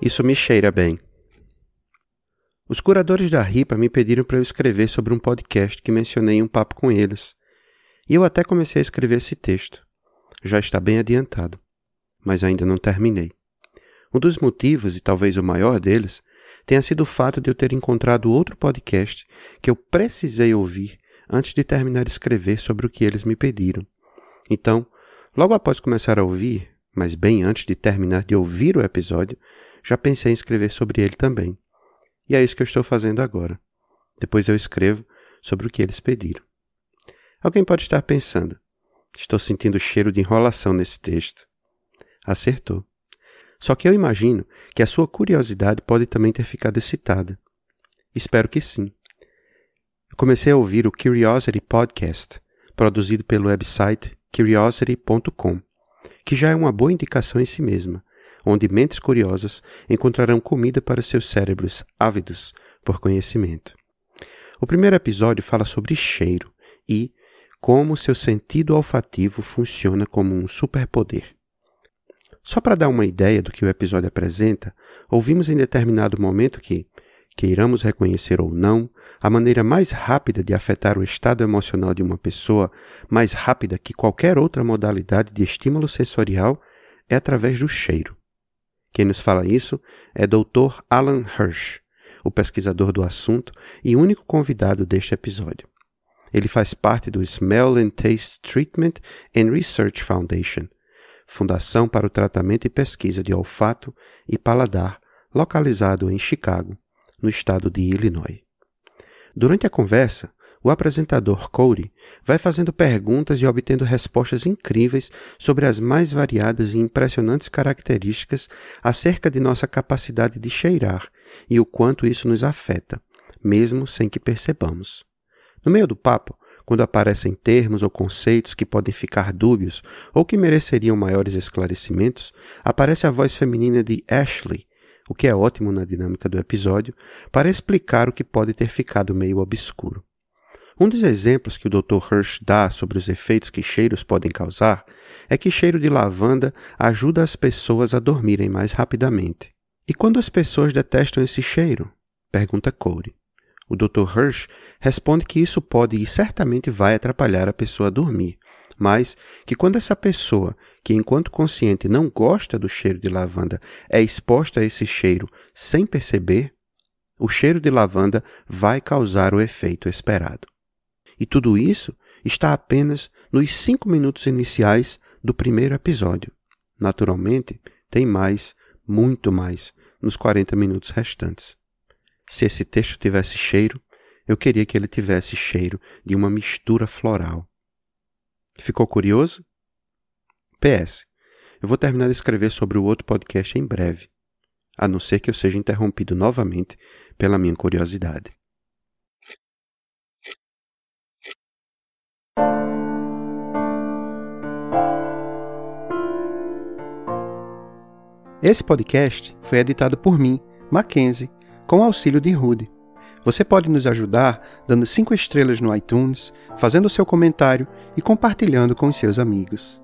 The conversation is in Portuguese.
Isso me cheira bem. Os curadores da RIPA me pediram para eu escrever sobre um podcast que mencionei em um papo com eles. E eu até comecei a escrever esse texto. Já está bem adiantado, mas ainda não terminei. Um dos motivos, e talvez o maior deles, tenha sido o fato de eu ter encontrado outro podcast que eu precisei ouvir antes de terminar de escrever sobre o que eles me pediram. Então, logo após começar a ouvir, mas bem antes de terminar de ouvir o episódio, já pensei em escrever sobre ele também. E é isso que eu estou fazendo agora. Depois eu escrevo sobre o que eles pediram. Alguém pode estar pensando: estou sentindo o cheiro de enrolação nesse texto. Acertou. Só que eu imagino que a sua curiosidade pode também ter ficado excitada. Espero que sim. Eu comecei a ouvir o Curiosity Podcast, produzido pelo website curiosity.com, que já é uma boa indicação em si mesma, onde mentes curiosas encontrarão comida para seus cérebros ávidos por conhecimento. O primeiro episódio fala sobre cheiro e como seu sentido olfativo funciona como um superpoder. Só para dar uma ideia do que o episódio apresenta, ouvimos em determinado momento que, queiramos reconhecer ou não, a maneira mais rápida de afetar o estado emocional de uma pessoa, mais rápida que qualquer outra modalidade de estímulo sensorial, é através do cheiro. Quem nos fala isso é Dr. Alan Hirsch, o pesquisador do assunto e único convidado deste episódio. Ele faz parte do Smell and Taste Treatment and Research Foundation, Fundação para o Tratamento e Pesquisa de Olfato e Paladar, localizado em Chicago, no estado de Illinois. Durante a conversa, o apresentador Cody vai fazendo perguntas e obtendo respostas incríveis sobre as mais variadas e impressionantes características acerca de nossa capacidade de cheirar e o quanto isso nos afeta, mesmo sem que percebamos. No meio do papo, quando aparecem termos ou conceitos que podem ficar dúbios ou que mereceriam maiores esclarecimentos, aparece a voz feminina de Ashley, o que é ótimo na dinâmica do episódio, para explicar o que pode ter ficado meio obscuro. Um dos exemplos que o Dr. Hirsch dá sobre os efeitos que cheiros podem causar é que cheiro de lavanda ajuda as pessoas a dormirem mais rapidamente. E quando as pessoas detestam esse cheiro? Pergunta Cody. O Dr. Hirsch responde que isso pode e certamente vai atrapalhar a pessoa a dormir, mas que quando essa pessoa, que enquanto consciente não gosta do cheiro de lavanda, é exposta a esse cheiro sem perceber, o cheiro de lavanda vai causar o efeito esperado. E tudo isso está apenas nos cinco minutos iniciais do primeiro episódio. Naturalmente, tem mais, muito mais, nos 40 minutos restantes. Se esse texto tivesse cheiro, eu queria que ele tivesse cheiro de uma mistura floral. Ficou curioso? PS. Eu vou terminar de escrever sobre o outro podcast em breve, a não ser que eu seja interrompido novamente pela minha curiosidade. Esse podcast foi editado por mim, Mackenzie, com auxílio de Rude. Você pode nos ajudar dando 5 estrelas no iTunes, fazendo seu comentário e compartilhando com seus amigos.